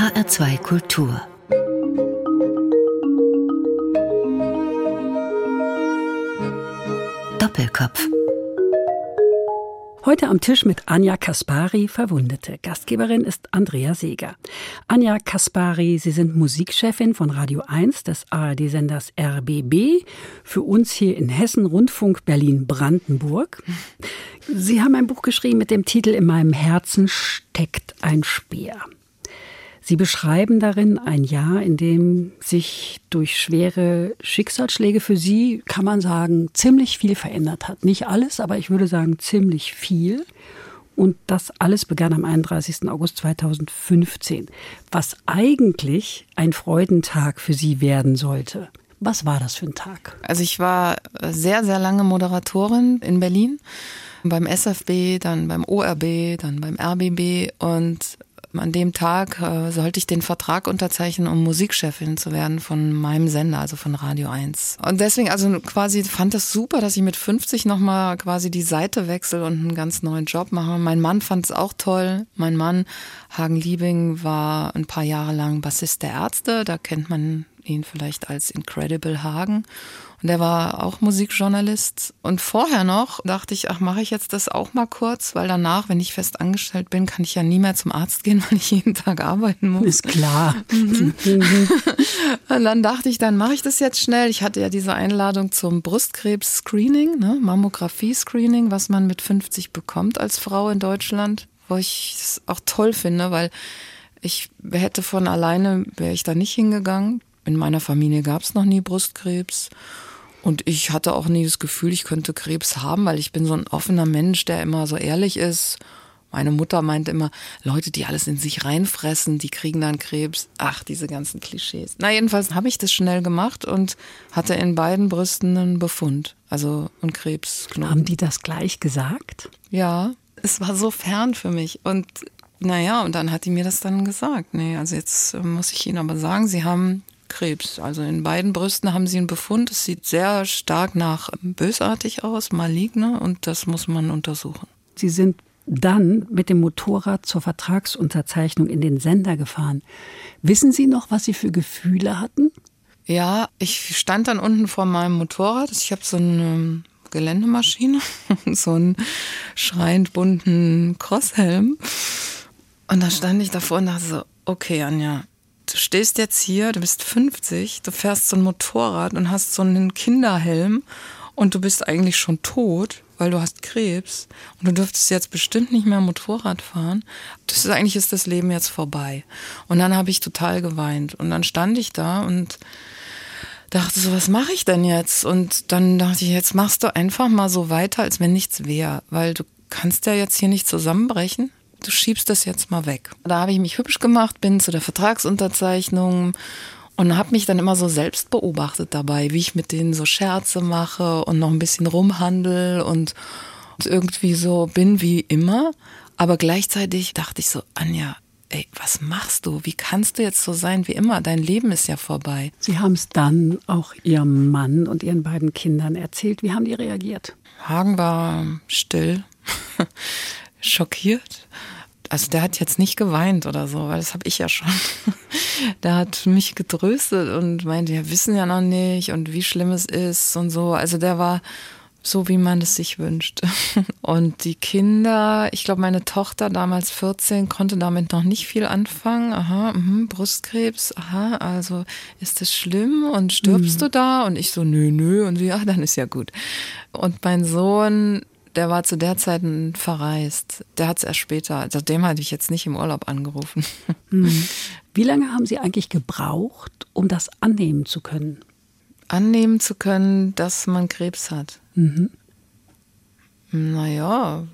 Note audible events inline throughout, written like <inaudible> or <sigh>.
HR2 Kultur Doppelkopf Heute am Tisch mit Anja Kaspari, Verwundete. Gastgeberin ist Andrea Seeger. Anja Kaspari, Sie sind Musikchefin von Radio 1 des ARD-Senders RBB. Für uns hier in Hessen Rundfunk Berlin-Brandenburg. Sie haben ein Buch geschrieben mit dem Titel In meinem Herzen steckt ein Speer. Sie beschreiben darin ein Jahr, in dem sich durch schwere Schicksalsschläge für Sie, kann man sagen, ziemlich viel verändert hat. Nicht alles, aber ich würde sagen ziemlich viel. Und das alles begann am 31. August 2015, was eigentlich ein Freudentag für Sie werden sollte. Was war das für ein Tag? Also ich war sehr, sehr lange Moderatorin in Berlin, beim SFB, dann beim ORB, dann beim RBB und an dem Tag äh, sollte ich den Vertrag unterzeichnen, um Musikchefin zu werden von meinem Sender, also von Radio 1. Und deswegen, also quasi fand es super, dass ich mit 50 nochmal quasi die Seite wechsle und einen ganz neuen Job mache. Mein Mann fand es auch toll. Mein Mann, Hagen Liebing, war ein paar Jahre lang Bassist der Ärzte. Da kennt man ihn vielleicht als Incredible Hagen. Und er war auch Musikjournalist. Und vorher noch dachte ich, ach, mache ich jetzt das auch mal kurz, weil danach, wenn ich fest angestellt bin, kann ich ja nie mehr zum Arzt gehen, <laughs> weil ich jeden Tag arbeiten muss. Ist klar. <laughs> Mhm. Und dann dachte ich, dann mache ich das jetzt schnell. Ich hatte ja diese Einladung zum Brustkrebs-Screening, ne? Mammographie-Screening, was man mit 50 bekommt als Frau in Deutschland, wo ich es auch toll finde, weil ich hätte von alleine, wäre ich da nicht hingegangen. In meiner Familie gab es noch nie Brustkrebs. Und ich hatte auch nie das Gefühl, ich könnte Krebs haben, weil ich bin so ein offener Mensch, der immer so ehrlich ist. Meine Mutter meint immer, Leute, die alles in sich reinfressen, die kriegen dann Krebs. Ach, diese ganzen Klischees. Na, jedenfalls habe ich das schnell gemacht und hatte in beiden Brüsten einen Befund. Also einen Krebsknoten. Haben die das gleich gesagt? Ja, es war so fern für mich. Und naja, und dann hat die mir das dann gesagt. Nee, also jetzt muss ich Ihnen aber sagen, Sie haben Krebs. Also in beiden Brüsten haben sie einen Befund. Es sieht sehr stark nach bösartig aus, maligne, und das muss man untersuchen. Sie sind dann mit dem Motorrad zur Vertragsunterzeichnung in den Sender gefahren. Wissen Sie noch, was Sie für Gefühle hatten? Ja, ich stand dann unten vor meinem Motorrad. Ich habe so eine Geländemaschine, <laughs> so einen schreiend bunten Crosshelm. Und da stand ich davor und dachte so, okay, Anja, du stehst jetzt hier, du bist 50, du fährst so ein Motorrad und hast so einen Kinderhelm und du bist eigentlich schon tot, weil du hast Krebs und du dürftest jetzt bestimmt nicht mehr Motorrad fahren. Das ist eigentlich ist das Leben jetzt vorbei. Und dann habe ich total geweint und dann stand ich da und dachte so, was mache ich denn jetzt? Und dann dachte ich, jetzt machst du einfach mal so weiter, als wenn nichts wäre, weil du kannst ja jetzt hier nicht zusammenbrechen du schiebst das jetzt mal weg. Da habe ich mich hübsch gemacht, bin zu der Vertragsunterzeichnung und habe mich dann immer so selbst beobachtet dabei, wie ich mit denen so Scherze mache und noch ein bisschen rumhandel und irgendwie so bin wie immer. Aber gleichzeitig dachte ich so, Anja, ey, was machst du? Wie kannst du jetzt so sein wie immer? Dein Leben ist ja vorbei. Sie haben es dann auch Ihrem Mann und Ihren beiden Kindern erzählt. Wie haben die reagiert? Hagen war still, schockiert also der hat jetzt nicht geweint oder so, weil das habe ich ja schon. <laughs> der hat mich getröstet und meinte, wir wissen ja noch nicht und wie schlimm es ist und so. Also der war so, wie man es sich wünscht. <laughs> Und die Kinder, ich glaube, meine Tochter damals 14 konnte damit noch nicht viel anfangen. Aha, mh, Brustkrebs, aha, also ist das schlimm und stirbst mhm. du da? Und ich so, nö, nö. Und sie, ja, dann ist ja gut. Und mein Sohn, der war zu der Zeit verreist. Der hat es erst später, also dem hatte ich jetzt nicht im Urlaub angerufen. Mhm. <laughs> Wie lange haben Sie eigentlich gebraucht, um das annehmen zu können? Annehmen zu können, dass man Krebs hat. Mhm. Naja,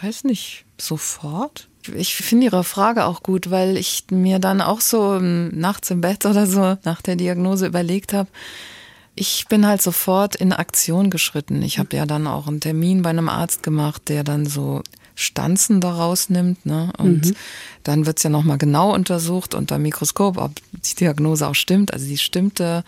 weiß nicht, sofort. Ich finde Ihre Frage auch gut, weil ich mir dann auch so nachts im Bett oder so nach der Diagnose überlegt habe, ich bin halt sofort in Aktion geschritten. Ich habe ja dann auch einen Termin bei einem Arzt gemacht, der dann so Stanzen daraus nimmt. Ne? Und Mhm. dann wird's ja nochmal genau untersucht unter Mikroskop, ob die Diagnose auch stimmt. Also die stimmte.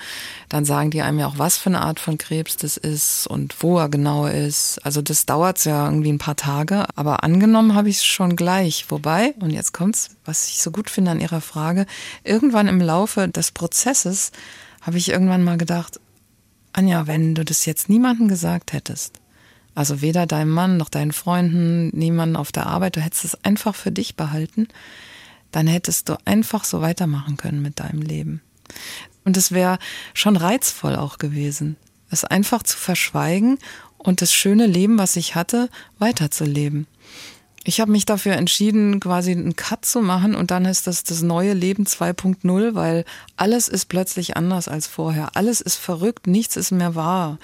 Dann sagen die einem ja auch, was für eine Art von Krebs das ist und wo er genau ist. Also das dauert ja irgendwie ein paar Tage. Aber angenommen habe ich es schon gleich. Wobei, und jetzt kommt's, was ich so gut finde an Ihrer Frage, irgendwann im Laufe des Prozesses habe ich irgendwann mal gedacht, Anja, wenn du das jetzt niemandem gesagt hättest, also weder deinem Mann noch deinen Freunden, niemanden auf der Arbeit, du hättest es einfach für dich behalten, dann hättest du einfach so weitermachen können mit deinem Leben. Und es wäre schon reizvoll auch gewesen, es einfach zu verschweigen und das schöne Leben, was ich hatte, weiterzuleben. Ich habe mich dafür entschieden, quasi einen Cut zu machen und dann ist das das neue Leben 2.0, weil alles ist plötzlich anders als vorher. Alles ist verrückt, nichts ist mehr wahr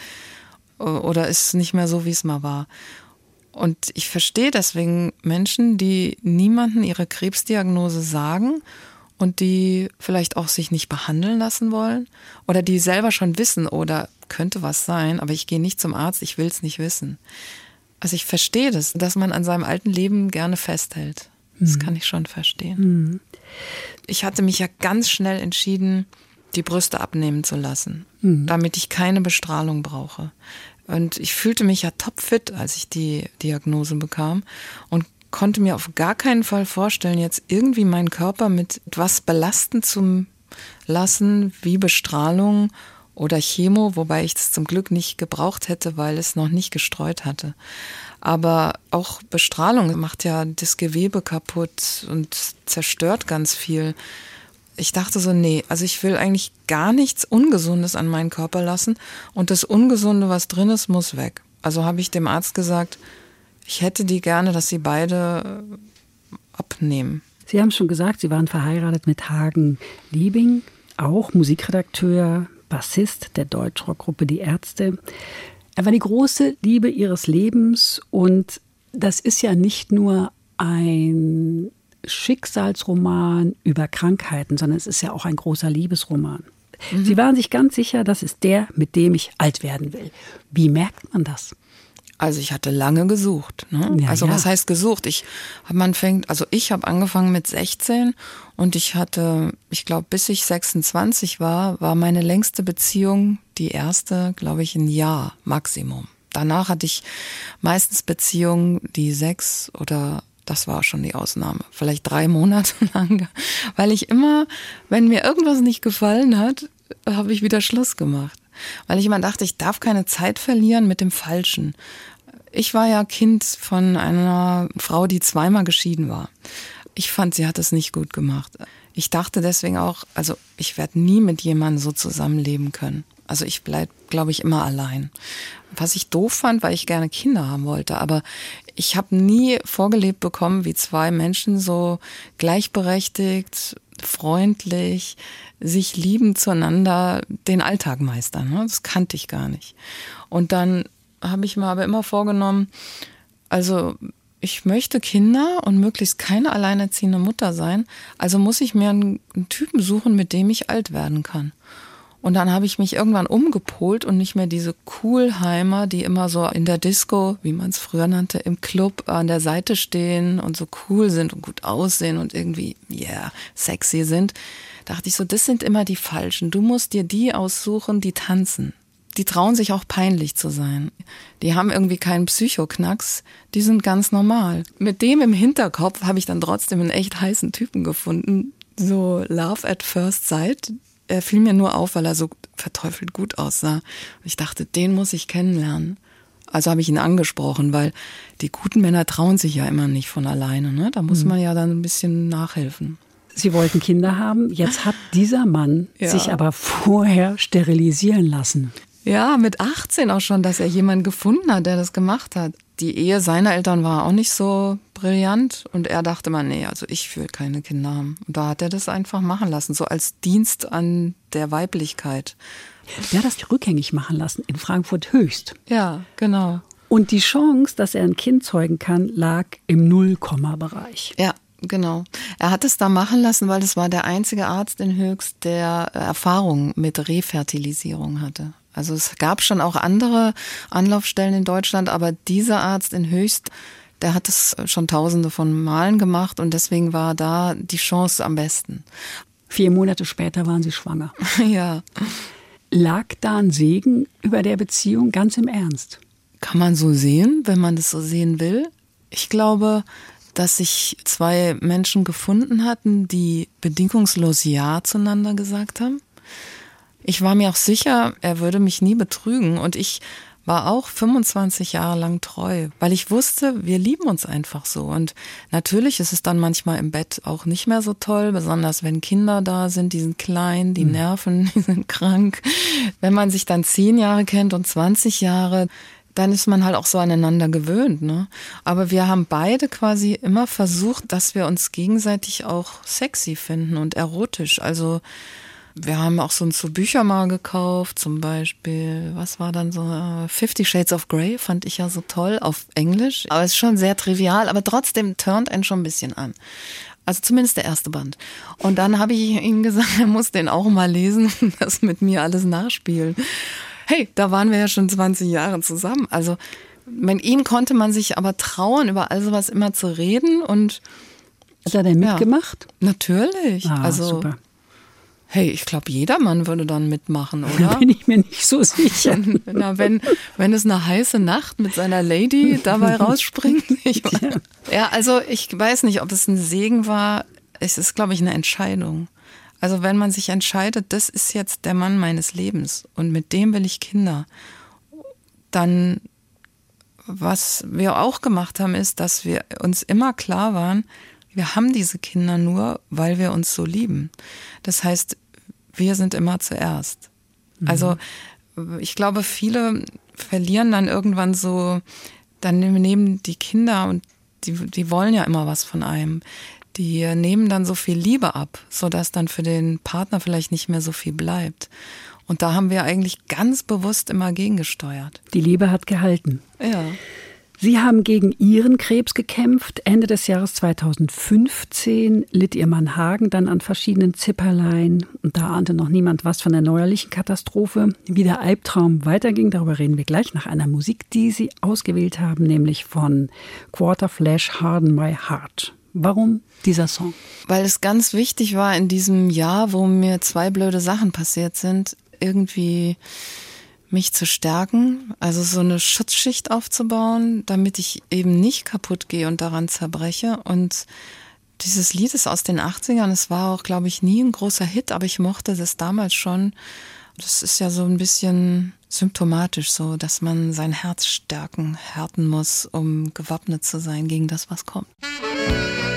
oder ist nicht mehr so, wie es mal war. Und ich verstehe deswegen Menschen, die niemanden ihre Krebsdiagnose sagen und die vielleicht auch sich nicht behandeln lassen wollen oder die selber schon wissen oder könnte was sein, aber ich gehe nicht zum Arzt, ich will es nicht wissen. Also ich verstehe das, dass man an seinem alten Leben gerne festhält. Das kann ich schon verstehen. Ich hatte mich ja ganz schnell entschieden, die Brüste abnehmen zu lassen, damit ich keine Bestrahlung brauche. Und ich fühlte mich ja topfit, als ich die Diagnose bekam und konnte mir auf gar keinen Fall vorstellen, jetzt irgendwie meinen Körper mit etwas belasten zu lassen, wie Bestrahlung oder Chemo, wobei ich das zum Glück nicht gebraucht hätte, weil es noch nicht gestreut hatte. Aber auch Bestrahlung macht ja das Gewebe kaputt und zerstört ganz viel. Ich dachte so, nee, also ich will eigentlich gar nichts Ungesundes an meinen Körper lassen und das Ungesunde, was drin ist, muss weg. Also habe ich dem Arzt gesagt, ich hätte die gerne, dass sie beide abnehmen. Sie haben schon gesagt, Sie waren verheiratet mit Hagen Liebing, auch Musikredakteur, Bassist der Deutschrockgruppe Die Ärzte. Er war die große Liebe ihres Lebens und das ist ja nicht nur ein Schicksalsroman über Krankheiten, sondern es ist ja auch ein großer Liebesroman. Sie waren sich ganz sicher, das ist der, mit dem ich alt werden will. Wie merkt man das? Also ich hatte lange gesucht. Ne? Ja, also ja. was heißt gesucht? Ich man fängt, also ich habe angefangen mit 16 und ich hatte, ich glaube, bis ich 26 war, war meine längste Beziehung die erste, glaube ich, ein Jahr Maximum. Danach hatte ich meistens Beziehungen, die sechs oder das war schon die Ausnahme, vielleicht drei Monate <laughs> lang, weil ich immer, wenn mir irgendwas nicht gefallen hat, habe ich wieder Schluss gemacht. Weil ich immer dachte, ich darf keine Zeit verlieren mit dem Falschen. Ich war ja Kind von einer Frau, die zweimal geschieden war. Ich fand, sie hat es nicht gut gemacht. Ich dachte deswegen auch, also ich werde nie mit jemandem so zusammenleben können. Also ich bleib, glaube ich, immer allein. Was ich doof fand, weil ich gerne Kinder haben wollte. Aber ich habe nie vorgelebt bekommen, wie zwei Menschen so gleichberechtigt, freundlich, sich liebend zueinander den Alltag meistern. ne? Das kannte ich gar nicht. Und dann habe ich mir aber immer vorgenommen, also ich möchte Kinder und möglichst keine alleinerziehende Mutter sein, also muss ich mir einen, einen Typen suchen, mit dem ich alt werden kann. Und dann habe ich mich irgendwann umgepolt und nicht mehr diese Coolheimer, die immer so in der Disco, wie man es früher nannte, im Club an der Seite stehen und so cool sind und gut aussehen und irgendwie, yeah, sexy sind. Dachte ich so, das sind immer die Falschen. Du musst dir die aussuchen, die tanzen. Die trauen sich auch peinlich zu sein. Die haben irgendwie keinen Psychoknacks. Die sind ganz normal. Mit dem im Hinterkopf habe ich dann trotzdem einen echt heißen Typen gefunden. So Love at First Sight er fiel mir nur auf, weil er so verteufelt gut aussah. Und ich dachte, den muss ich kennenlernen. Also habe ich ihn angesprochen, weil die guten Männer trauen sich ja immer nicht von alleine. Ne? Da muss man ja dann ein bisschen nachhelfen. Sie wollten Kinder haben. Jetzt hat dieser Mann Ja. sich aber vorher sterilisieren lassen. Ja, mit 18 auch schon, dass er jemanden gefunden hat, der das gemacht hat. Die Ehe seiner Eltern war auch nicht so brillant und er dachte mal, nee, also ich will keine Kinder haben. Und da hat er das einfach machen lassen, so als Dienst an der Weiblichkeit. Der hat das rückgängig machen lassen in Frankfurt höchst. Ja, genau. Und die Chance, dass er ein Kind zeugen kann, lag im Nullkomma-Bereich. Ja, genau. Er hat es da machen lassen, weil es war der einzige Arzt in Höchst, der äh, Erfahrung mit Refertilisierung hatte. Also es gab schon auch andere Anlaufstellen in Deutschland, aber dieser Arzt in Höchst, der hat es schon tausende von Malen gemacht und deswegen war da die Chance am besten. Vier Monate später waren Sie schwanger. <laughs> ja. Lag da ein Segen über der Beziehung ganz im Ernst? Kann man so sehen, wenn man das so sehen will. Ich glaube, dass sich zwei Menschen gefunden hatten, die bedingungslos Ja zueinander gesagt haben. Ich war mir auch sicher, er würde mich nie betrügen und ich war auch 25 Jahre lang treu, weil ich wusste, wir lieben uns einfach so. Und natürlich ist es dann manchmal im Bett auch nicht mehr so toll, besonders wenn Kinder da sind, die sind klein, die mhm. nerven, <laughs> die sind krank. Wenn man sich dann zehn Jahre kennt und 20 Jahre, dann ist man halt auch so aneinander gewöhnt. Ne? Aber wir haben beide quasi immer versucht, dass wir uns gegenseitig auch sexy finden und erotisch. Also wir haben auch so, so Bücher mal gekauft, zum Beispiel, was war dann so, uh, Fifty Shades of Grey fand ich ja so toll auf Englisch. Aber es ist schon sehr trivial, aber trotzdem turnt einen schon ein bisschen an. Also zumindest der erste Band. Und dann habe ich ihm gesagt, er muss den auch mal lesen <laughs> und das mit mir alles nachspielen. Hey, da waren wir ja schon 20 Jahre zusammen. Also mit ihm konnte man sich aber trauen, über all sowas immer zu reden und hat er denn mitgemacht? Ja, natürlich. Ah, also super. Hey, ich glaube, jeder Mann würde dann mitmachen, <laughs> oder? Bin ich mir nicht so sicher. <laughs> Na, wenn, wenn es eine heiße Nacht mit seiner Lady dabei <laughs> rausspringt. Ich ja. ja, also ich weiß nicht, ob es ein Segen war. Es ist, glaube ich, eine Entscheidung. Also wenn man sich entscheidet, das ist jetzt der Mann meines Lebens und mit dem will ich Kinder, dann was wir auch gemacht haben, ist, dass wir uns immer klar waren, wir haben diese Kinder nur, weil wir uns so lieben. Das heißt, wir sind immer zuerst. Mhm. Also ich glaube, viele verlieren dann irgendwann so, dann nehmen die Kinder und die, die wollen ja immer was von einem. Die nehmen dann so viel Liebe ab, sodass dann für den Partner vielleicht nicht mehr so viel bleibt. Und da haben wir eigentlich ganz bewusst immer gegengesteuert. Die Liebe hat gehalten. Ja. Sie haben gegen Ihren Krebs gekämpft. Ende des Jahres 2015 litt Ihr Mann Hagen dann an verschiedenen Zipperlein. Und da ahnte noch niemand was von der neuerlichen Katastrophe. Wie der Albtraum weiterging, darüber reden wir gleich nach einer Musik, die Sie ausgewählt haben, nämlich von Quarterflash Harden My Heart. Warum dieser Song? Weil es ganz wichtig war in diesem Jahr, wo mir zwei blöde Sachen passiert sind, irgendwie mich zu stärken, also so eine Schutzschicht aufzubauen, damit ich eben nicht kaputt gehe und daran zerbreche. Und dieses Lied ist aus den 80ern. Es war auch, glaube ich, nie ein großer Hit, aber ich mochte das damals schon. Das ist ja so ein bisschen symptomatisch so, dass man sein Herz stärken, härten muss, um gewappnet zu sein gegen das, was kommt. Harden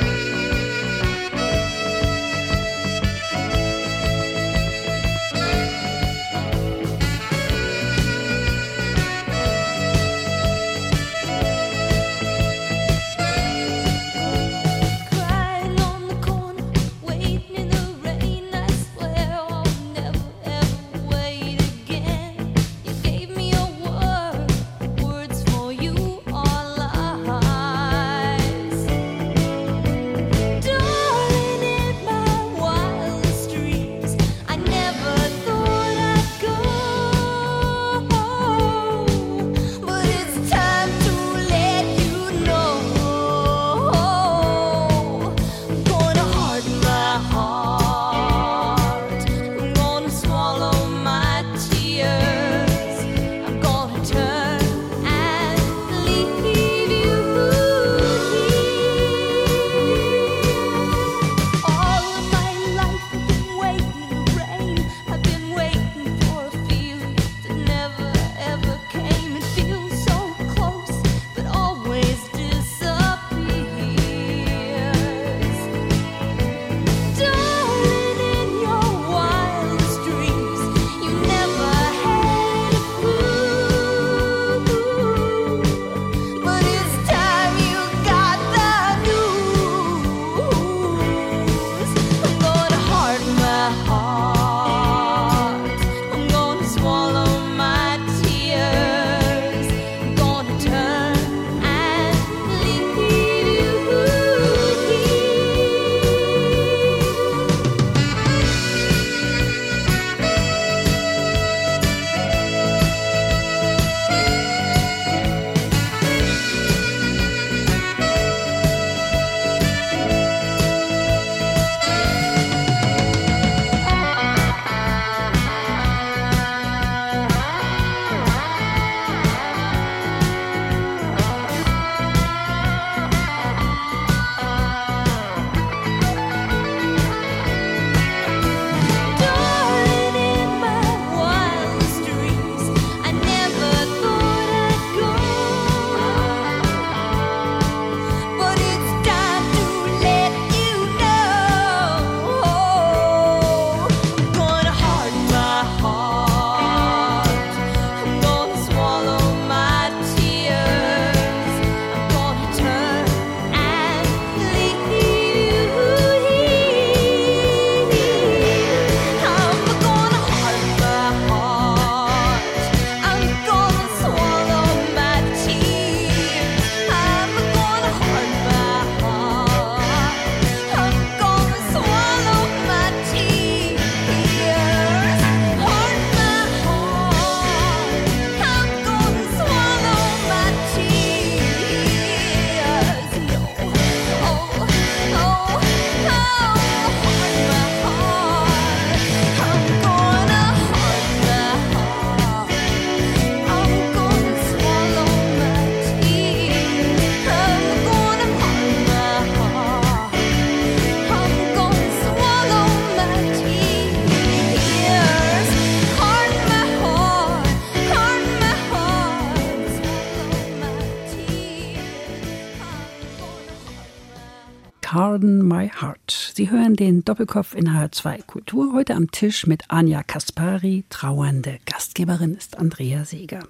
Heart. Sie hören den Doppelkopf in H2 Kultur heute am Tisch mit Anja Kaspari. Trauernde Gastgeberin ist Andrea Seeger.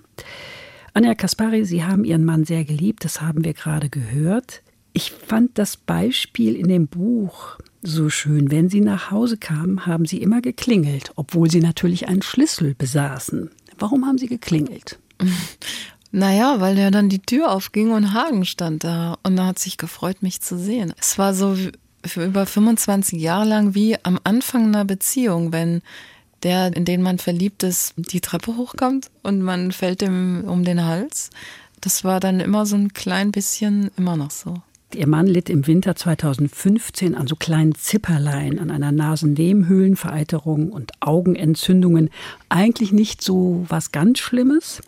Anja Kaspari, Sie haben Ihren Mann sehr geliebt, das haben wir gerade gehört. Ich fand das Beispiel in dem Buch so schön. Wenn Sie nach Hause kamen, haben Sie immer geklingelt, obwohl Sie natürlich einen Schlüssel besaßen. Warum haben Sie geklingelt? <laughs> Naja, weil der dann die Tür aufging und Hagen stand da und er hat sich gefreut, mich zu sehen. Es war so für über 25 Jahre lang wie am Anfang einer Beziehung, wenn der, in den man verliebt ist, die Treppe hochkommt und man fällt ihm um den Hals. Das war dann immer so ein klein bisschen immer noch so. Ihr Mann litt im Winter 2015 an so kleinen Zipperlein, an einer Nasennebenhöhlenvereiterung und Augenentzündungen. Eigentlich nicht so was ganz Schlimmes.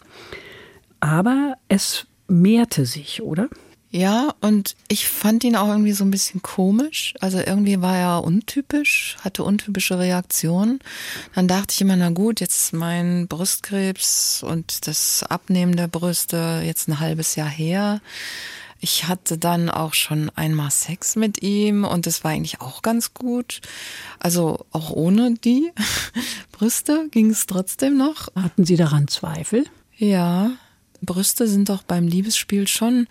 Aber es mehrte sich, oder? Ja, und ich fand ihn auch irgendwie so ein bisschen komisch. Also irgendwie war er untypisch, hatte untypische Reaktionen. Dann dachte ich immer, na gut, jetzt mein Brustkrebs und das Abnehmen der Brüste jetzt ein halbes Jahr her. Ich hatte dann auch schon einmal Sex mit ihm und das war eigentlich auch ganz gut. Also auch ohne die <laughs> Brüste ging es trotzdem noch. Hatten Sie daran Zweifel? Ja, Brüste sind doch beim Liebesspiel schon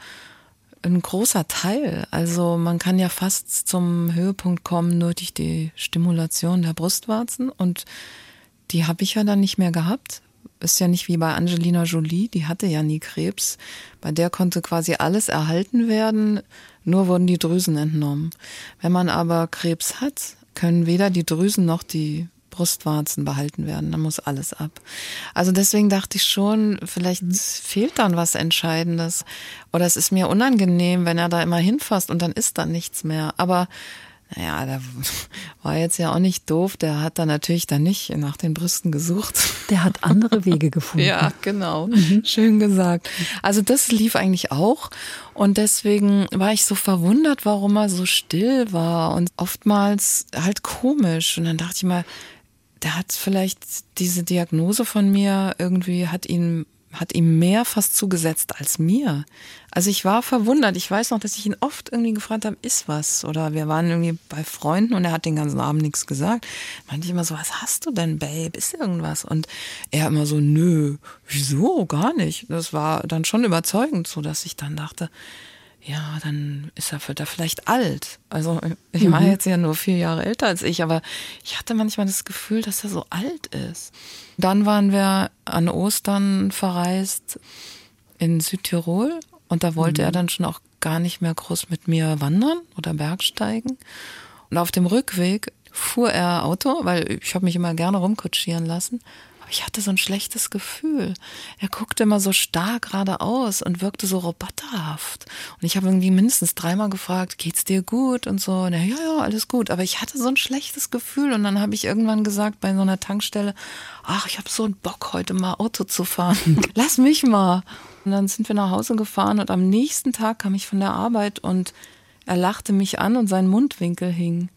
ein großer Teil. Also man kann ja fast zum Höhepunkt kommen nur durch die Stimulation der Brustwarzen und die habe ich ja dann nicht mehr gehabt. Ist ja nicht wie bei Angelina Jolie, die hatte ja nie Krebs. Bei der konnte quasi alles erhalten werden, nur wurden die Drüsen entnommen. Wenn man aber Krebs hat, können weder die Drüsen noch die Brustwarzen behalten werden. Da muss alles ab. Also deswegen dachte ich schon, vielleicht mhm. fehlt dann was Entscheidendes. Oder es ist mir unangenehm, wenn er da immer hinfasst und dann ist da nichts mehr. Aber naja, der <laughs> war jetzt ja auch nicht doof. Der hat dann natürlich dann nicht nach den Brüsten gesucht. Der hat andere Wege gefunden. <laughs> ja, genau. Mhm. Schön gesagt. Also das lief eigentlich auch. Und deswegen war ich so verwundert, warum er so still war und oftmals halt komisch. Und dann dachte ich mal, der hat vielleicht diese Diagnose von mir irgendwie hat ihn hat ihm mehr fast zugesetzt als mir. Also ich war verwundert. Ich weiß noch, dass ich ihn oft irgendwie gefragt habe, ist was? Oder wir waren irgendwie bei Freunden und er hat den ganzen Abend nichts gesagt. Meinte ich immer so, was hast du denn, Babe? Ist irgendwas? Und er immer so, nö, wieso? Gar nicht. Das war dann schon überzeugend, so dass ich dann dachte, ja, dann ist er, wird er vielleicht alt. Also ich mhm. war jetzt ja nur vier Jahre älter als ich, aber ich hatte manchmal das Gefühl, dass er so alt ist. Dann waren wir an Ostern verreist in Südtirol und da wollte mhm. er dann schon auch gar nicht mehr groß mit mir wandern oder Bergsteigen. Und auf dem Rückweg fuhr er Auto, weil ich habe mich immer gerne rumkutschieren lassen. Aber ich hatte so ein schlechtes Gefühl. Er guckte immer so starr geradeaus und wirkte so roboterhaft. Und ich habe irgendwie mindestens dreimal gefragt, geht's dir gut und so. Und er, ja, ja, alles gut. Aber ich hatte so ein schlechtes Gefühl. Und dann habe ich irgendwann gesagt bei so einer Tankstelle, ach, ich habe so einen Bock, heute mal Auto zu fahren. <laughs> Lass mich mal. Und dann sind wir nach Hause gefahren und am nächsten Tag kam ich von der Arbeit und er lachte mich an und sein Mundwinkel hing.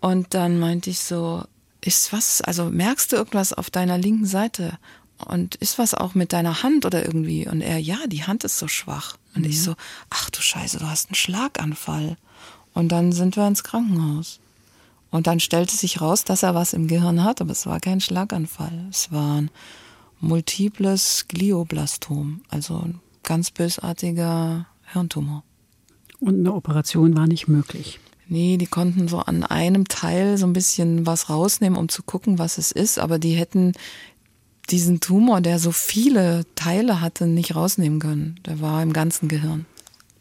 Und dann meinte ich so, ist was, also merkst du irgendwas auf deiner linken Seite? Und ist was auch mit deiner Hand oder irgendwie? Und er, ja, die Hand ist so schwach. Und mhm. ich so, ach du Scheiße, du hast einen Schlaganfall. Und dann sind wir ins Krankenhaus. Und dann stellte sich raus, dass er was im Gehirn hat, aber es war kein Schlaganfall. Es war ein multiples Glioblastom, also ein ganz bösartiger Hirntumor. Und eine Operation war nicht möglich. Nee, die konnten so an einem Teil so ein bisschen was rausnehmen, um zu gucken, was es ist, aber die hätten diesen Tumor, der so viele Teile hatte, nicht rausnehmen können. Der war im ganzen Gehirn.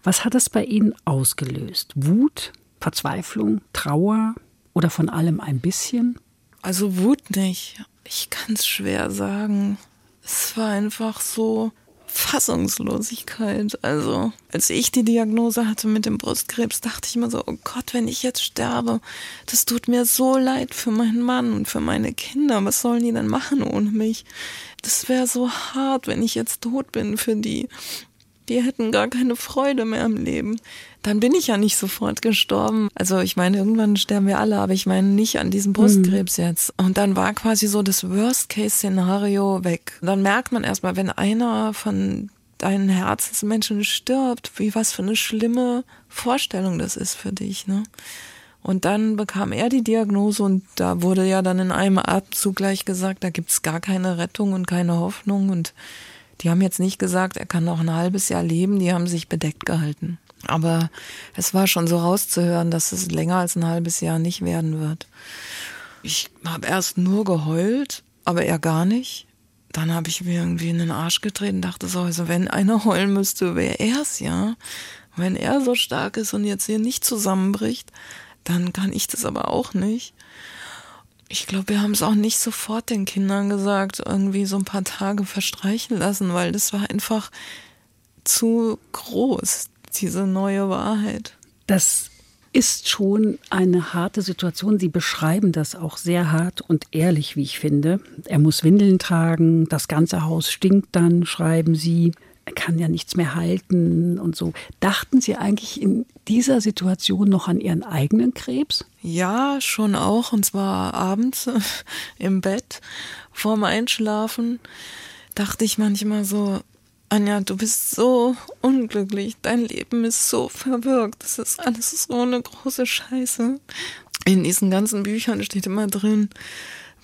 Was hat es bei Ihnen ausgelöst? Wut, Verzweiflung, Trauer oder von allem ein bisschen? Also Wut nicht. Ich kann es schwer sagen. Es war einfach so, Fassungslosigkeit. Also, als ich die Diagnose hatte mit dem Brustkrebs, dachte ich immer so, oh Gott, wenn ich jetzt sterbe, das tut mir so leid für meinen Mann und für meine Kinder. Was sollen die denn machen ohne mich? Das wäre so hart, wenn ich jetzt tot bin für die. Die hätten gar keine Freude mehr im Leben dann bin ich ja nicht sofort gestorben. Also ich meine, irgendwann sterben wir alle, aber ich meine nicht an diesem Brustkrebs mhm. jetzt. Und dann war quasi so das Worst-Case-Szenario weg. Dann merkt man erstmal, wenn einer von dein Herzensmenschen stirbt, wie was für eine schlimme Vorstellung das ist für dich, ne? Und dann bekam er die Diagnose und da wurde ja dann in einem Atemzug gleich gesagt, da gibt's gar keine Rettung und keine Hoffnung. Und die haben jetzt nicht gesagt, er kann noch ein halbes Jahr leben, die haben sich bedeckt gehalten. Aber es war schon so rauszuhören, dass es länger als ein halbes Jahr nicht werden wird. Ich habe erst nur geheult, aber er gar nicht. Dann habe ich mir irgendwie in den Arsch getreten, dachte so, also wenn einer heulen müsste, wäre er's, ja. Wenn er so stark ist und jetzt hier nicht zusammenbricht, dann kann ich das aber auch nicht. Ich glaube, wir haben es auch nicht sofort den Kindern gesagt, irgendwie so ein paar Tage verstreichen lassen, weil das war einfach zu groß, diese neue Wahrheit. Das ist schon eine harte Situation. Sie beschreiben das auch sehr hart und ehrlich, wie ich finde. Er muss Windeln tragen, das ganze Haus stinkt dann, schreiben Sie kann ja nichts mehr halten und so. Dachten Sie eigentlich in dieser Situation noch an Ihren eigenen Krebs? Ja, schon auch. Und zwar abends <laughs> im Bett vorm Einschlafen dachte ich manchmal so, Anja, du bist so unglücklich, dein Leben ist so verwirkt, das ist alles so eine große Scheiße. In diesen ganzen Büchern steht immer drin,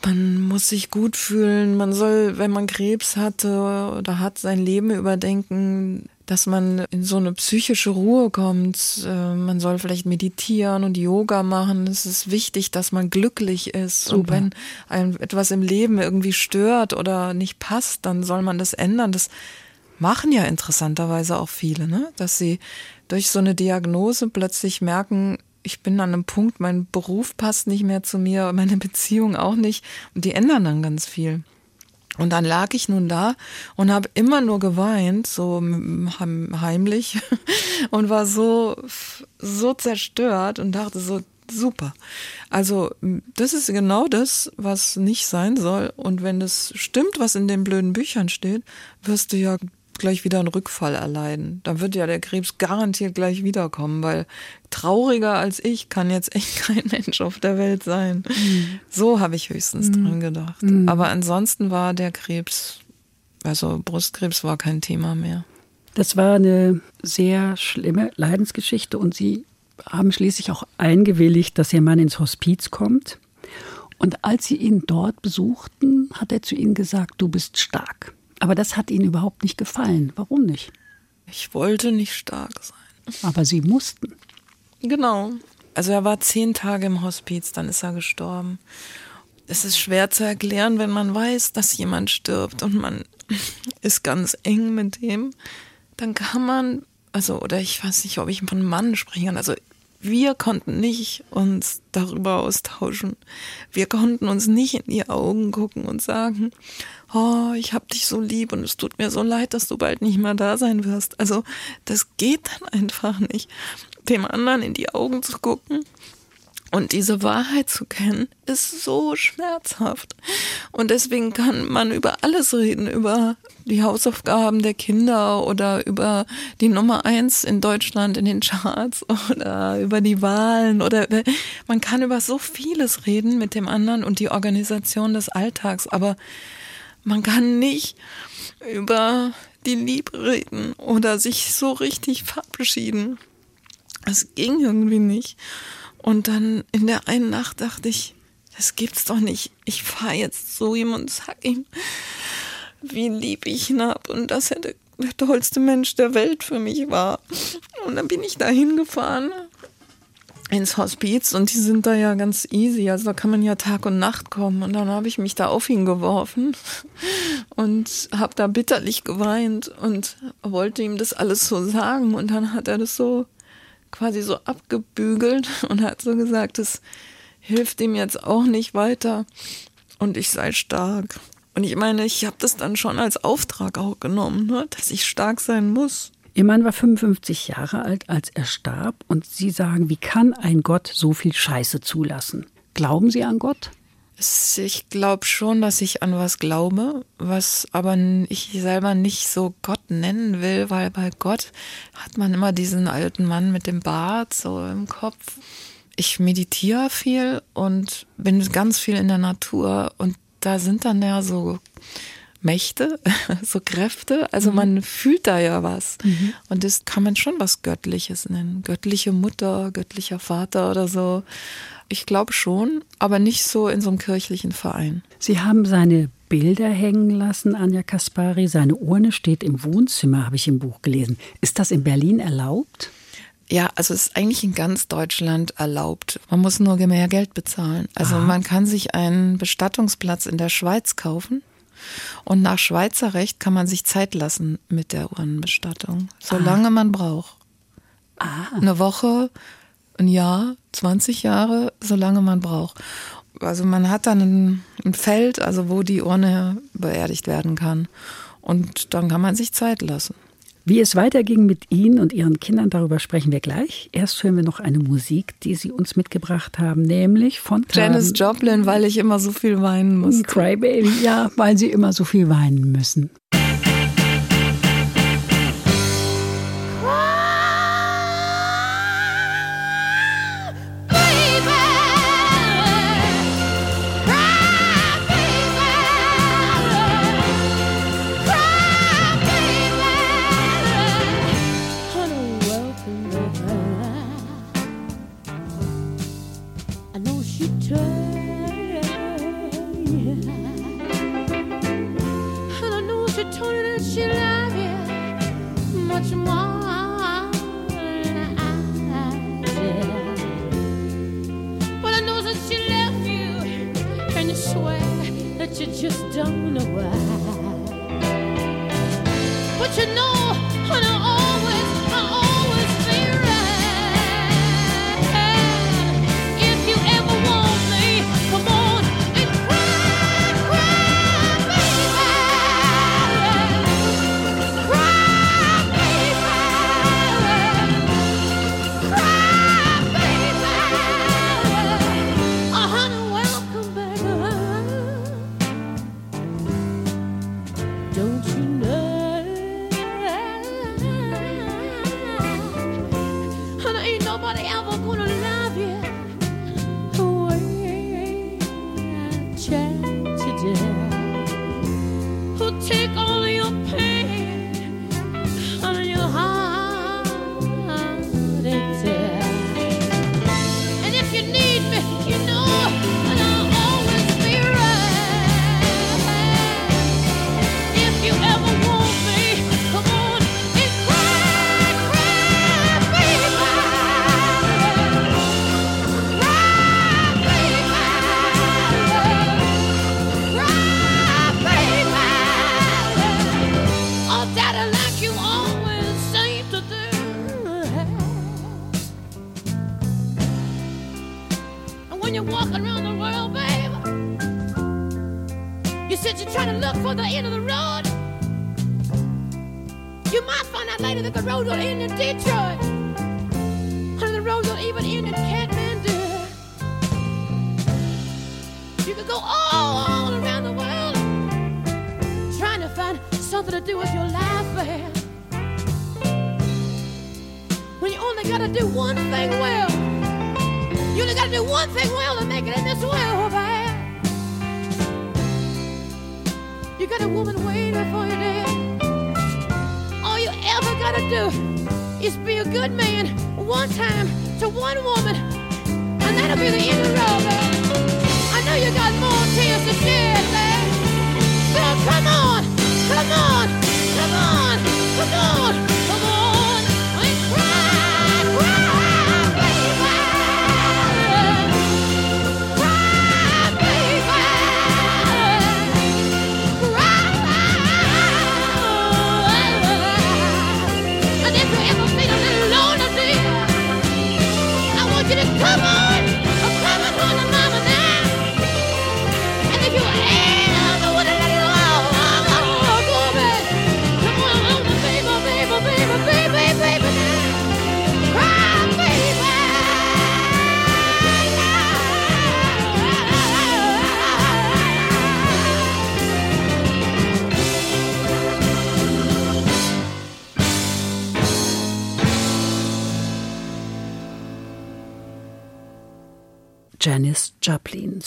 man muss sich gut fühlen, man soll, wenn man Krebs hatte oder hat, sein Leben überdenken, dass man in so eine psychische Ruhe kommt. Äh, man soll vielleicht meditieren und Yoga machen. Es ist wichtig, dass man glücklich ist. Super. Und wenn einem etwas im Leben irgendwie stört oder nicht passt, dann soll man das ändern. Das machen ja interessanterweise auch viele, ne? dass sie durch so eine Diagnose plötzlich merken, ich bin an einem Punkt, mein Beruf passt nicht mehr zu mir, meine Beziehung auch nicht. Und die ändern dann ganz viel. Und dann lag ich nun da und habe immer nur geweint, so heimlich, <laughs> und war so, so zerstört und dachte so, super. Also, das ist genau das, was nicht sein soll. Und wenn das stimmt, was in den blöden Büchern steht, wirst du ja gleich wieder einen Rückfall erleiden. Dann wird ja der Krebs garantiert gleich wiederkommen, weil trauriger als ich kann jetzt echt <laughs> kein Mensch auf der Welt sein. Mhm. So habe ich höchstens mhm. dran gedacht. Mhm. Aber ansonsten war der Krebs, also Brustkrebs war kein Thema mehr. Das war eine sehr schlimme Leidensgeschichte und Sie haben schließlich auch eingewilligt, dass Ihr Mann ins Hospiz kommt. Und als Sie ihn dort besuchten, hat er zu Ihnen gesagt, du bist stark. Aber das hat Ihnen überhaupt nicht gefallen. Warum nicht? Ich wollte nicht stark sein. Aber Sie mussten. Genau. Also er war zehn Tage im Hospiz, dann ist er gestorben. Es ist schwer zu erklären, wenn man weiß, dass jemand stirbt und man <laughs> ist ganz eng mit dem. Dann kann man, also, oder ich weiß nicht, ob ich von Mann sprechen kann. Also wir konnten nicht uns darüber austauschen. Wir konnten uns nicht in die Augen gucken und sagen, oh, ich hab dich so lieb und es tut mir so leid, dass du bald nicht mehr da sein wirst. Also das geht dann einfach nicht, dem anderen in die Augen zu gucken und diese Wahrheit zu kennen, ist so schmerzhaft. Und deswegen kann man über alles reden, über die Hausaufgaben der Kinder oder über die Nummer eins in Deutschland in den Charts oder über die Wahlen oder man kann über so vieles reden mit dem anderen und die Organisation des Alltags, aber man kann nicht über die Liebe reden oder sich so richtig verabschieden. Es ging irgendwie nicht. Und dann in der einen Nacht dachte ich, das gibt's doch nicht. Ich fahre jetzt zu ihm und sag ihm, wie lieb ich ihn hab und dass er der, tollste Mensch der Welt für mich war. Und dann bin ich da hingefahren ins Hospiz und die sind da ja ganz easy. Also da kann man ja Tag und Nacht kommen. Und dann habe ich mich da auf ihn geworfen <laughs> und habe da bitterlich geweint und wollte ihm das alles so sagen. Und dann hat er das so quasi so abgebügelt <laughs> und hat so gesagt, es hilft ihm jetzt auch nicht weiter und ich sei stark. Und ich meine, ich habe das dann schon als Auftrag auch genommen, ne, dass ich stark sein muss. Ihr Mann war 55 Jahre alt, als er starb, und Sie sagen, wie kann ein Gott so viel Scheiße zulassen? Glauben Sie an Gott? Ich glaube schon, dass ich an was glaube, was aber ich selber nicht so Gott nennen will, weil bei Gott hat man immer diesen alten Mann mit dem Bart so im Kopf. Ich meditiere viel und bin ganz viel in der Natur und da sind dann ja so Mächte, <laughs> so Kräfte. Also mhm. man fühlt da ja was. Mhm. Und das kann man schon was Göttliches nennen. Göttliche Mutter, göttlicher Vater oder so. Ich glaube schon, aber nicht so in so einem kirchlichen Verein. Sie haben seine Bilder hängen lassen, Anja Kaspari. Seine Urne steht im Wohnzimmer, habe ich im Buch gelesen. Ist das in Berlin erlaubt? Ja, also es ist eigentlich in ganz Deutschland erlaubt. Man muss nur mehr Geld bezahlen. Also Aha. man kann sich einen Bestattungsplatz in der Schweiz kaufen. Und nach Schweizer Recht kann man sich Zeit lassen mit der Urnenbestattung, solange ah. man braucht. Ah. Eine Woche, ein Jahr, 20 Jahre, solange man braucht. Also man hat dann ein, ein Feld, also wo die Urne beerdigt werden kann. Und dann kann man sich Zeit lassen. Wie es weiterging mit Ihnen und Ihren Kindern, darüber sprechen wir gleich. Erst hören wir noch eine Musik, die Sie uns mitgebracht haben, nämlich von Janis Joplin, weil ich immer so viel weinen muss. Crybaby, ja, weil Sie immer so viel weinen müssen.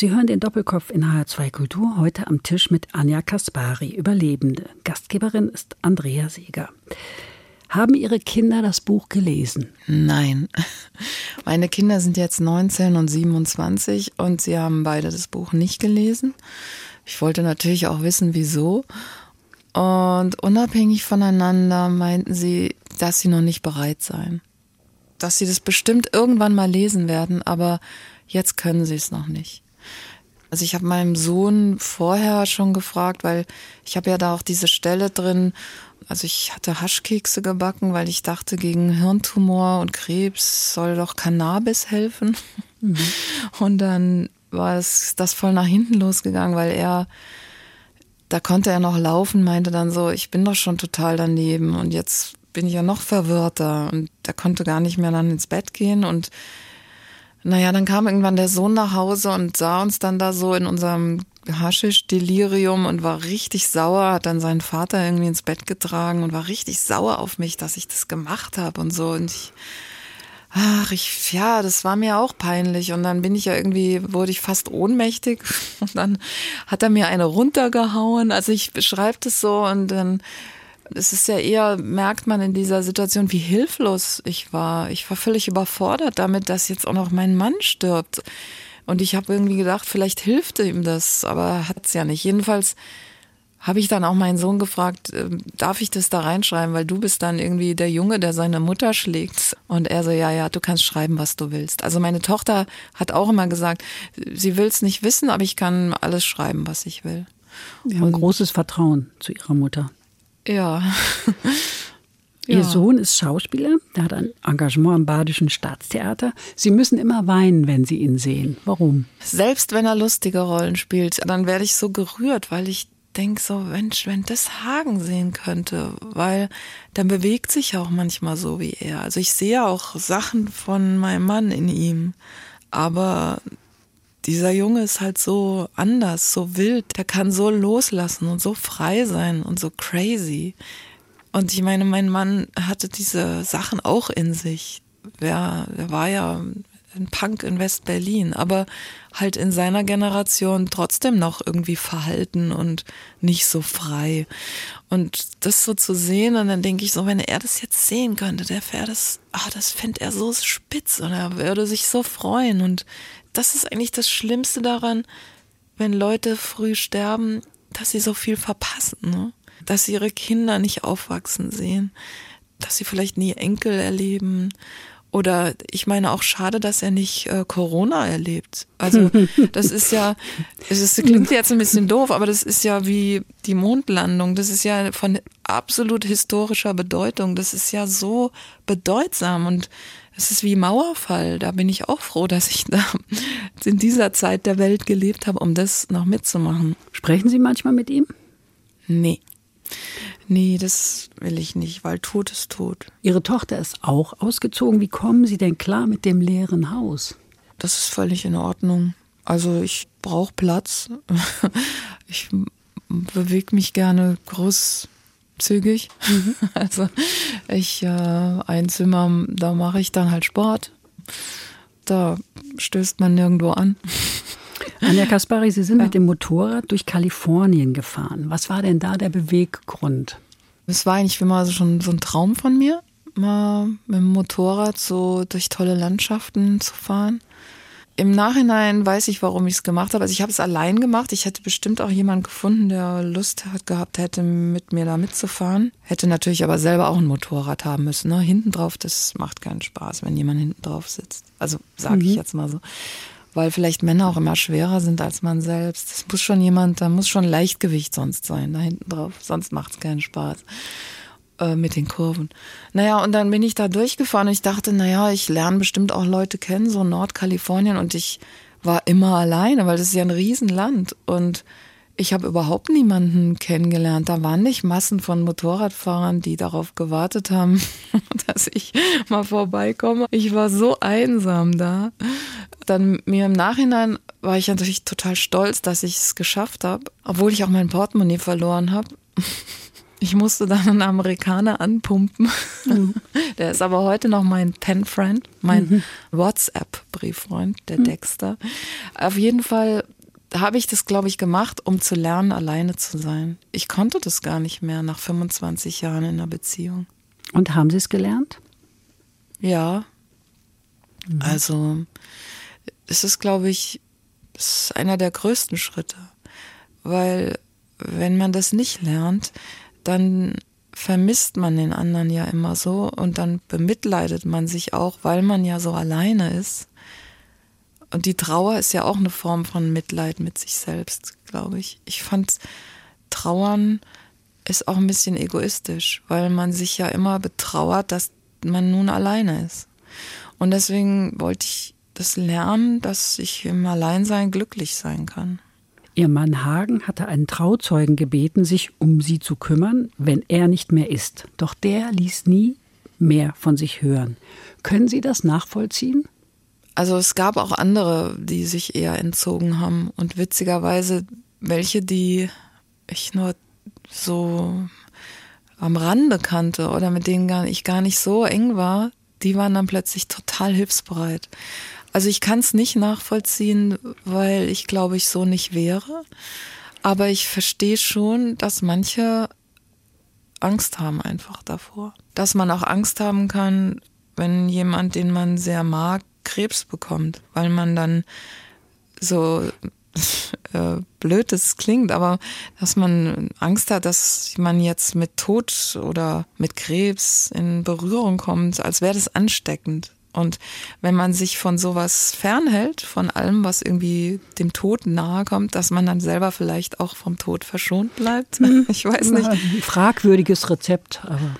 Sie hören den Doppelkopf in HR2 Kultur heute am Tisch mit Anja Kaspari, Überlebende. Gastgeberin ist Andrea Seeger. Haben Ihre Kinder das Buch gelesen? Nein. <laughs> Meine Kinder sind jetzt 19 und 27 und sie haben beide das Buch nicht gelesen. Ich wollte natürlich auch wissen, wieso. Und unabhängig voneinander meinten sie, dass sie noch nicht bereit seien. Dass sie das bestimmt irgendwann mal lesen werden, aber jetzt können sie es noch nicht. Also ich habe meinem Sohn vorher schon gefragt, weil ich habe ja da auch diese Stelle drin, also ich hatte Haschkekse gebacken, weil ich dachte, gegen Hirntumor und Krebs soll doch Cannabis helfen. Mhm. Und dann war es das voll nach hinten losgegangen, weil er da konnte er noch laufen, meinte dann so, ich bin doch schon total daneben und jetzt bin ich ja noch verwirrter und er konnte gar nicht mehr dann ins Bett gehen und naja, dann kam irgendwann der Sohn nach Hause und sah uns dann da so in unserem Haschisch-Delirium und war richtig sauer, hat dann seinen Vater irgendwie ins Bett getragen und war richtig sauer auf mich, dass ich das gemacht habe und so und ich ach, ich, ja, das war mir auch peinlich. Und dann bin ich ja irgendwie, wurde ich fast ohnmächtig. <laughs> Und dann hat er mir eine runtergehauen. Also ich beschreibe das so und dann, es ist ja eher, merkt man in dieser Situation, wie hilflos ich war. Ich war völlig überfordert damit, dass jetzt auch noch mein Mann stirbt. Und ich habe irgendwie gedacht, vielleicht hilft ihm das, aber hat es ja nicht. Jedenfalls habe ich dann auch meinen Sohn gefragt, äh, darf ich das da reinschreiben, weil du bist dann irgendwie der Junge, der seine Mutter schlägt. Und er so, ja, ja, du kannst schreiben, was du willst. Also meine Tochter hat auch immer gesagt, sie will es nicht wissen, aber ich kann alles schreiben, was ich will. Wir haben Und, großes Vertrauen zu ihrer Mutter. Ja. <laughs> Ihr ja. Sohn ist Schauspieler, der hat ein Engagement am Badischen Staatstheater. Sie müssen immer weinen, wenn Sie ihn sehen. Warum? Selbst wenn er lustige Rollen spielt, dann werde ich so gerührt, weil ich denke so, Mensch, wenn das Hagen sehen könnte, weil dann bewegt sich auch manchmal so wie er. Also ich sehe auch Sachen von meinem Mann in ihm, aber dieser Junge ist halt so anders, so wild, der kann so loslassen und so frei sein und so crazy. Und ich meine, mein Mann hatte diese Sachen auch in sich. Er, er war ja ein Punk in West-Berlin, aber halt in seiner Generation trotzdem noch irgendwie verhalten und nicht so frei. Und das so zu sehen, und dann denke ich so, wenn er das jetzt sehen könnte, der wäre das, ah, das fände er so spitz und er würde sich so freuen. Und das ist eigentlich das Schlimmste daran, wenn Leute früh sterben, dass sie so viel verpassen, ne? dass sie ihre Kinder nicht aufwachsen sehen, dass sie vielleicht nie Enkel erleben oder ich meine auch schade, dass er nicht äh, Corona erlebt. Also <laughs> das ist ja, es ist, klingt jetzt ein bisschen doof, aber das ist ja wie die Mondlandung. Das ist ja von absolut historischer Bedeutung. Das ist ja so bedeutsam und es ist wie Mauerfall. Da bin ich auch froh, dass ich da <laughs> in dieser Zeit der Welt gelebt habe, um das noch mitzumachen. Sprechen Sie manchmal mit ihm? Nee. Nee, das will ich nicht, weil Tod ist tot. Ihre Tochter ist auch ausgezogen. Wie kommen Sie denn klar mit dem leeren Haus? Das ist völlig in Ordnung. Also ich brauche Platz. <laughs> Ich bewege mich gerne großzügig. Mhm. <laughs> Also ich äh, ein Zimmer, da mache ich dann halt Sport. Da stößt man nirgendwo an. <laughs> Anja Kaspari, Sie sind ja. mit dem Motorrad durch Kalifornien gefahren. Was war denn da der Beweggrund? Es war eigentlich immer schon so ein Traum von mir, mal mit dem Motorrad so durch tolle Landschaften zu fahren. Im Nachhinein weiß ich, warum ich es gemacht habe. Also ich habe es allein gemacht. Ich hätte bestimmt auch jemanden gefunden, der Lust hat gehabt hätte, mit mir da mitzufahren. Hätte natürlich aber selber auch ein Motorrad haben müssen. Ne? Hinten drauf, das macht keinen Spaß, wenn jemand hinten drauf sitzt. Also sage mhm. ich jetzt mal so weil vielleicht Männer auch immer schwerer sind als man selbst. Es muss schon jemand, da muss schon Leichtgewicht sonst sein, da hinten drauf, sonst macht es keinen Spaß äh, mit den Kurven. Naja, und dann bin ich da durchgefahren und ich dachte, naja, ich lerne bestimmt auch Leute kennen, so Nordkalifornien und ich war immer alleine, weil das ist ja ein Riesenland und ich habe überhaupt niemanden kennengelernt. Da waren nicht Massen von Motorradfahrern, die darauf gewartet haben, <laughs> dass ich mal vorbeikomme. Ich war so einsam da. Dann mir im Nachhinein war ich natürlich total stolz, dass ich es geschafft habe, obwohl ich auch mein Portemonnaie verloren habe. <laughs> Ich musste dann einen Amerikaner anpumpen. Mhm. Der ist aber heute noch mein Pen-Friend, mein mhm. WhatsApp-Brieffreund, der mhm. Dexter. Auf jeden Fall habe ich das, glaube ich, gemacht, um zu lernen, alleine zu sein. Ich konnte das gar nicht mehr nach 25 Jahren in einer Beziehung. Und haben Sie es gelernt? Ja. Mhm. Also, es ist, glaube ich, ist einer der größten Schritte. Weil, wenn man das nicht lernt, dann vermisst man den anderen ja immer so und dann bemitleidet man sich auch, weil man ja so alleine ist. Und die Trauer ist ja auch eine Form von Mitleid mit sich selbst, glaube ich. Ich fand Trauern ist auch ein bisschen egoistisch, weil man sich ja immer betrauert, dass man nun alleine ist. Und deswegen wollte ich das lernen, dass ich im Alleinsein glücklich sein kann. Ihr Mann Hagen hatte einen Trauzeugen gebeten, sich um sie zu kümmern, wenn er nicht mehr ist. Doch der ließ nie mehr von sich hören. Können Sie das nachvollziehen? Also es gab auch andere, die sich eher entzogen haben und witzigerweise welche, die ich nur so am Rande kannte oder mit denen ich gar nicht so eng war, die waren dann plötzlich total hilfsbereit. Also ich kann es nicht nachvollziehen, weil ich glaube ich so nicht wäre. Aber ich verstehe schon, dass manche Angst haben einfach davor. Dass man auch Angst haben kann, wenn jemand, den man sehr mag, Krebs bekommt, weil man dann so <laughs> äh, blöd es klingt, aber dass man Angst hat, dass man jetzt mit Tod oder mit Krebs in Berührung kommt, als wäre das ansteckend. Und wenn man sich von sowas fernhält, von allem, was irgendwie dem Tod nahe kommt, dass man dann selber vielleicht auch vom Tod verschont bleibt. Hm. <laughs> Ich weiß nicht. Ein fragwürdiges Rezept, aber.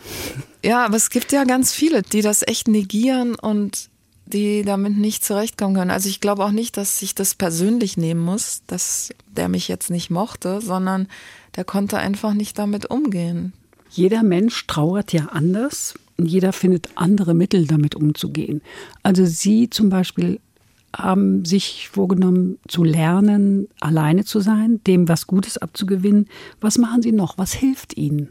Ja, aber es gibt ja ganz viele, die das echt negieren und die damit nicht zurechtkommen können. Also ich glaube auch nicht, dass ich das persönlich nehmen muss, dass der mich jetzt nicht mochte, sondern der konnte einfach nicht damit umgehen. Jeder Mensch trauert ja anders und jeder findet andere Mittel, damit umzugehen. Also Sie zum Beispiel haben sich vorgenommen zu lernen, alleine zu sein, dem was Gutes abzugewinnen. Was machen Sie noch? Was hilft Ihnen?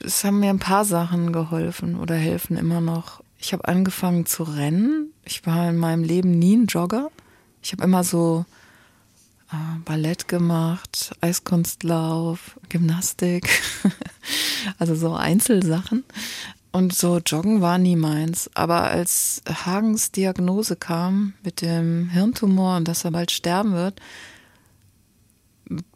Es haben mir ein paar Sachen geholfen oder helfen immer noch. Ich habe angefangen zu rennen. Ich war in meinem Leben nie ein Jogger. Ich habe immer so äh, Ballett gemacht, Eiskunstlauf, Gymnastik, <laughs> also so Einzelsachen. Und so Joggen war nie meins. Aber als Hagens Diagnose kam mit dem Hirntumor und dass er bald sterben wird,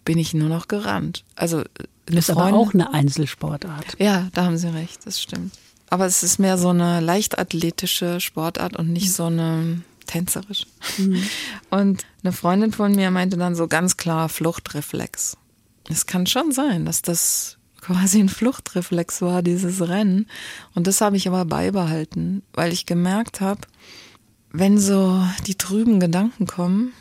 bin ich nur noch gerannt. Also eine das ist Freundin, aber auch eine Einzelsportart. Ja, da haben Sie recht, das stimmt. Aber es ist mehr so eine leichtathletische Sportart und nicht so eine tänzerische. Mhm. <laughs> Und eine Freundin von mir meinte dann so ganz klar Fluchtreflex. Es kann schon sein, dass das quasi ein Fluchtreflex war, dieses Rennen. Und das habe ich aber beibehalten, weil ich gemerkt habe, wenn so die trüben Gedanken kommen,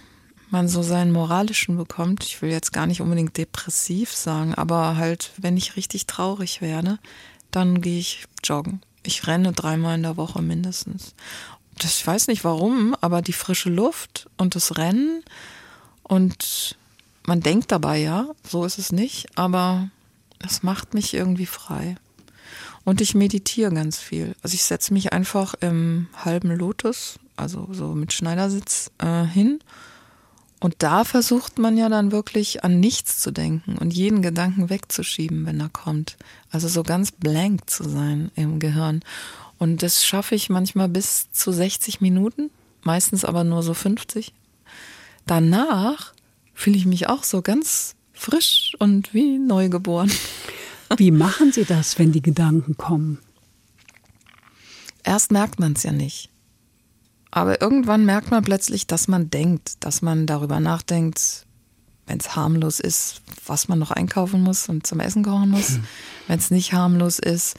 man so seinen moralischen bekommt, ich will jetzt gar nicht unbedingt depressiv sagen, aber halt, wenn ich richtig traurig werde, dann gehe ich joggen. Ich renne dreimal in der Woche mindestens. Das, ich weiß nicht warum, aber die frische Luft und das Rennen und man denkt dabei ja, so ist es nicht, aber es macht mich irgendwie frei. Und ich meditiere ganz viel. Also ich setze mich einfach im halben Lotus, also so mit Schneidersitz äh, hin und da versucht man ja dann wirklich an nichts zu denken und jeden Gedanken wegzuschieben, wenn er kommt. Also so ganz blank zu sein im Gehirn. Und das schaffe ich manchmal bis zu 60 Minuten, meistens aber nur so 50. Danach fühle ich mich auch so ganz frisch und wie neugeboren. Wie machen Sie das, wenn die Gedanken kommen? Erst merkt man es ja nicht. Aber irgendwann merkt man plötzlich, dass man denkt, dass man darüber nachdenkt, wenn es harmlos ist, was man noch einkaufen muss und zum Essen kochen muss. Hm. Wenn es nicht harmlos ist,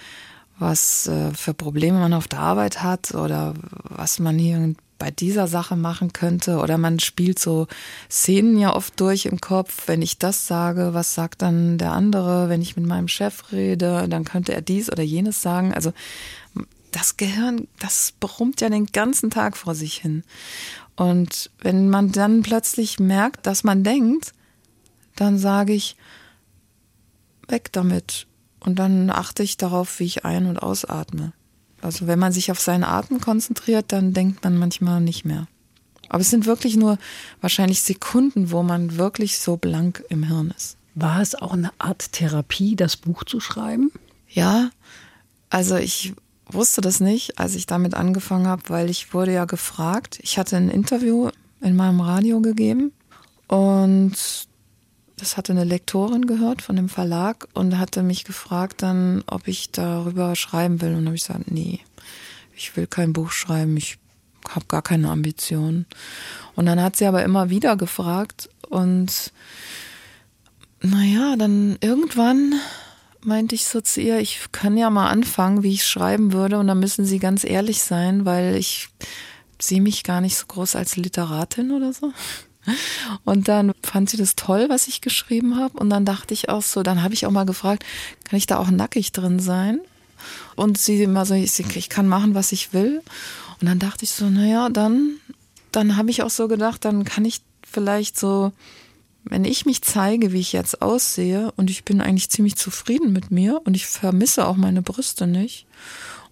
was äh, für Probleme man auf der Arbeit hat oder was man hier bei dieser Sache machen könnte. Oder man spielt so Szenen ja oft durch im Kopf. Wenn ich das sage, was sagt dann der andere? Wenn ich mit meinem Chef rede, dann könnte er dies oder jenes sagen. Also das Gehirn, das brummt ja den ganzen Tag vor sich hin. Und wenn man dann plötzlich merkt, dass man denkt, dann sage ich, weg damit. Und dann achte ich darauf, wie ich ein- und ausatme. Also wenn man sich auf seinen Atem konzentriert, dann denkt man manchmal nicht mehr. Aber es sind wirklich nur wahrscheinlich Sekunden, wo man wirklich so blank im Hirn ist. War es auch eine Art Therapie, das Buch zu schreiben? Ja, also ich wusste das nicht, als ich damit angefangen habe, weil ich wurde ja gefragt. Ich hatte ein Interview in meinem Radio gegeben und das hatte eine Lektorin gehört von dem Verlag und hatte mich gefragt dann, ob ich darüber schreiben will. Und habe ich gesagt, nee, ich will kein Buch schreiben, ich habe gar keine Ambitionen. Und dann hat sie aber immer wieder gefragt und naja, dann irgendwann meinte ich so zu ihr, ich kann ja mal anfangen, wie ich schreiben würde und dann müssen Sie ganz ehrlich sein, weil ich sehe mich gar nicht so groß als Literatin oder so. Und dann fand sie das toll, was ich geschrieben habe. Und dann dachte ich auch so, dann habe ich auch mal gefragt, kann ich da auch nackig drin sein? Und sie immer so, ich, kann machen, was ich will. Und dann dachte ich so, naja, dann, dann habe ich auch so gedacht, dann kann ich vielleicht so, wenn ich mich zeige, wie ich jetzt aussehe, und ich bin eigentlich ziemlich zufrieden mit mir und ich vermisse auch meine Brüste nicht.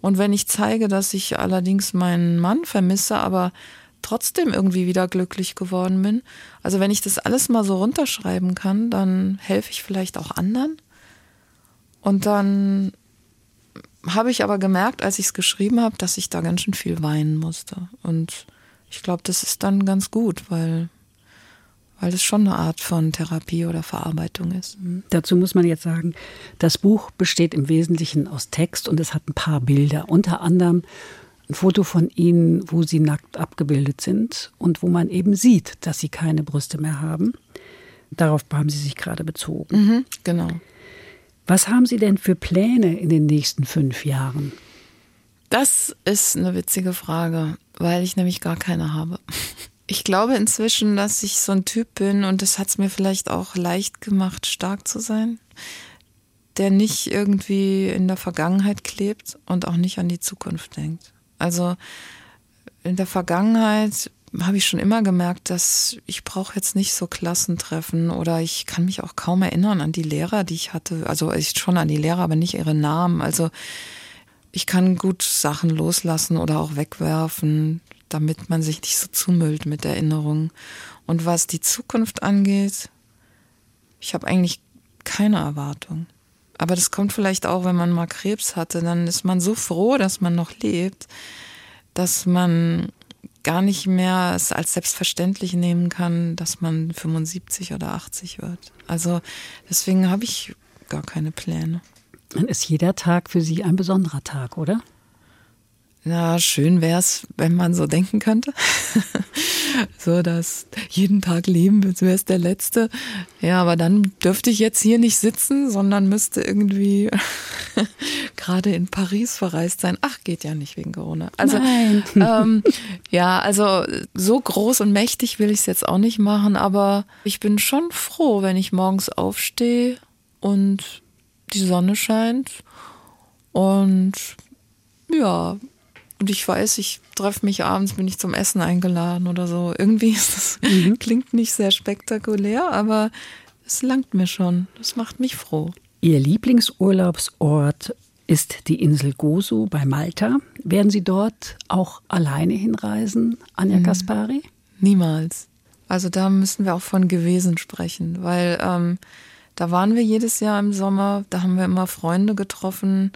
Und wenn ich zeige, dass ich allerdings meinen Mann vermisse, aber trotzdem irgendwie wieder glücklich geworden bin. Also wenn ich das alles mal so runterschreiben kann, dann helfe ich vielleicht auch anderen. Und dann habe ich aber gemerkt, als ich es geschrieben habe, dass ich da ganz schön viel weinen musste. Und ich glaube, das ist dann ganz gut, weil weil es schon eine Art von Therapie oder Verarbeitung ist. Dazu muss man jetzt sagen, das Buch besteht im Wesentlichen aus Text und es hat ein paar Bilder, unter anderem ein Foto von ihnen, wo sie nackt abgebildet sind und wo man eben sieht, dass sie keine Brüste mehr haben. Darauf haben Sie sich gerade bezogen. Mhm, genau. Was haben Sie denn für Pläne in den nächsten fünf Jahren? Das ist eine witzige Frage, weil ich nämlich gar keine habe. <laughs> Ich glaube inzwischen, dass ich so ein Typ bin und das hat es mir vielleicht auch leicht gemacht, stark zu sein, der nicht irgendwie in der Vergangenheit klebt und auch nicht an die Zukunft denkt. Also in der Vergangenheit habe ich schon immer gemerkt, dass ich brauche jetzt nicht so Klassentreffen oder ich kann mich auch kaum erinnern an die Lehrer, die ich hatte. Also ich schon an die Lehrer, aber nicht ihre Namen. Also ich kann gut Sachen loslassen oder auch wegwerfen, damit man sich nicht so zumüllt mit Erinnerungen. Und was die Zukunft angeht, ich habe eigentlich keine Erwartung. Aber das kommt vielleicht auch, wenn man mal Krebs hatte, dann ist man so froh, dass man noch lebt, dass man gar nicht mehr es als selbstverständlich nehmen kann, dass man 75 oder 80 wird. Also deswegen habe ich gar keine Pläne. Dann ist jeder Tag für Sie ein besonderer Tag, oder? Na, schön wäre es, wenn man so denken könnte. <laughs> so, dass jeden Tag leben, als wäre es der letzte. Ja, aber dann dürfte ich jetzt hier nicht sitzen, sondern müsste irgendwie <laughs> gerade in Paris verreist sein. Ach, geht ja nicht wegen Corona. Also, <laughs> ähm, ja, also so groß und mächtig will ich es jetzt auch nicht machen, aber ich bin schon froh, wenn ich morgens aufstehe und die Sonne scheint und ja, und ich weiß, ich treffe mich abends, bin ich zum Essen eingeladen oder so. Irgendwie ist das, mhm. <laughs> klingt nicht sehr spektakulär, aber es langt mir schon. Das macht mich froh. Ihr Lieblingsurlaubsort ist die Insel Gozo bei Malta. Werden Sie dort auch alleine hinreisen, Anja mhm. Kaspari? Niemals. Also da müssen wir auch von gewesen sprechen, weil ähm, da waren wir jedes Jahr im Sommer, da haben wir immer Freunde getroffen,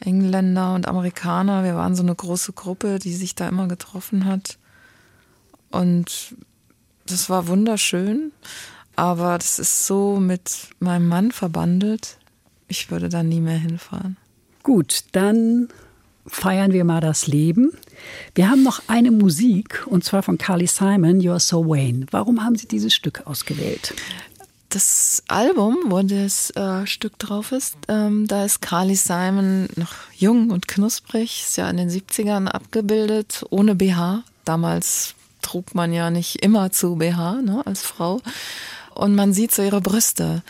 Engländer und Amerikaner. Wir waren so eine große Gruppe, die sich da immer getroffen hat. Und das war wunderschön, aber das ist so mit meinem Mann verbandelt. Ich würde da nie mehr hinfahren. Gut, dann feiern wir mal das Leben. Wir haben noch eine Musik und zwar von Carly Simon, You're So Wayne. Warum haben Sie dieses Stück ausgewählt? Das Album, wo das äh, Stück drauf ist, ähm, da ist Carly Simon noch jung und knusprig, ist ja in den 70ern abgebildet, ohne BH. Damals trug man ja nicht immer zu BH ne, als Frau. Und man sieht so ihre Brüste,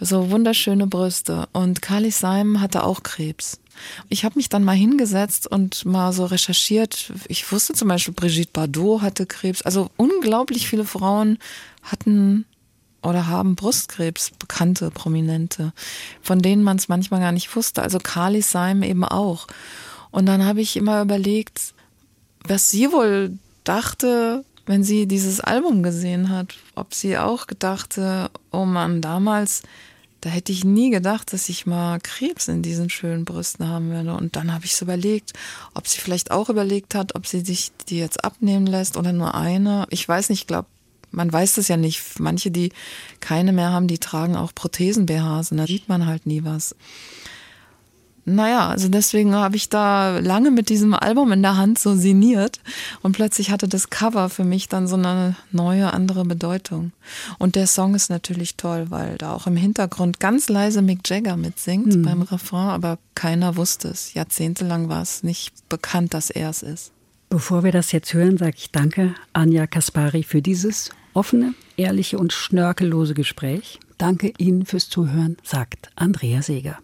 so wunderschöne Brüste. Und Carly Simon hatte auch Krebs. Ich habe mich dann mal hingesetzt und mal so recherchiert. Ich wusste zum Beispiel, Brigitte Bardot hatte Krebs. Also unglaublich viele Frauen hatten oder haben Brustkrebs, bekannte, prominente, von denen man es manchmal gar nicht wusste. Also Carly Syme eben auch. Und dann habe ich immer überlegt, was sie wohl dachte, wenn sie dieses Album gesehen hat. Ob sie auch gedachte, oh Mann, damals, da hätte ich nie gedacht, dass ich mal Krebs in diesen schönen Brüsten haben werde. Und dann habe ich so überlegt, ob sie vielleicht auch überlegt hat, ob sie sich die jetzt abnehmen lässt oder nur eine. Ich weiß nicht, ich glaube, man weiß das ja nicht. Manche, die keine mehr haben, die tragen auch Prothesen-BHs und da sieht man halt nie was. Naja, also deswegen habe ich da lange mit diesem Album in der Hand so sinniert und plötzlich hatte das Cover für mich dann so eine neue, andere Bedeutung. Und der Song ist natürlich toll, weil da auch im Hintergrund ganz leise Mick Jagger mitsingt mhm. beim Refrain, aber keiner wusste es. Jahrzehntelang war es nicht bekannt, dass er es ist. Bevor wir das jetzt hören, sage ich danke Anja Kaspari für dieses offene, ehrliche und schnörkellose Gespräch. Danke Ihnen fürs Zuhören, sagt Andrea Seeger.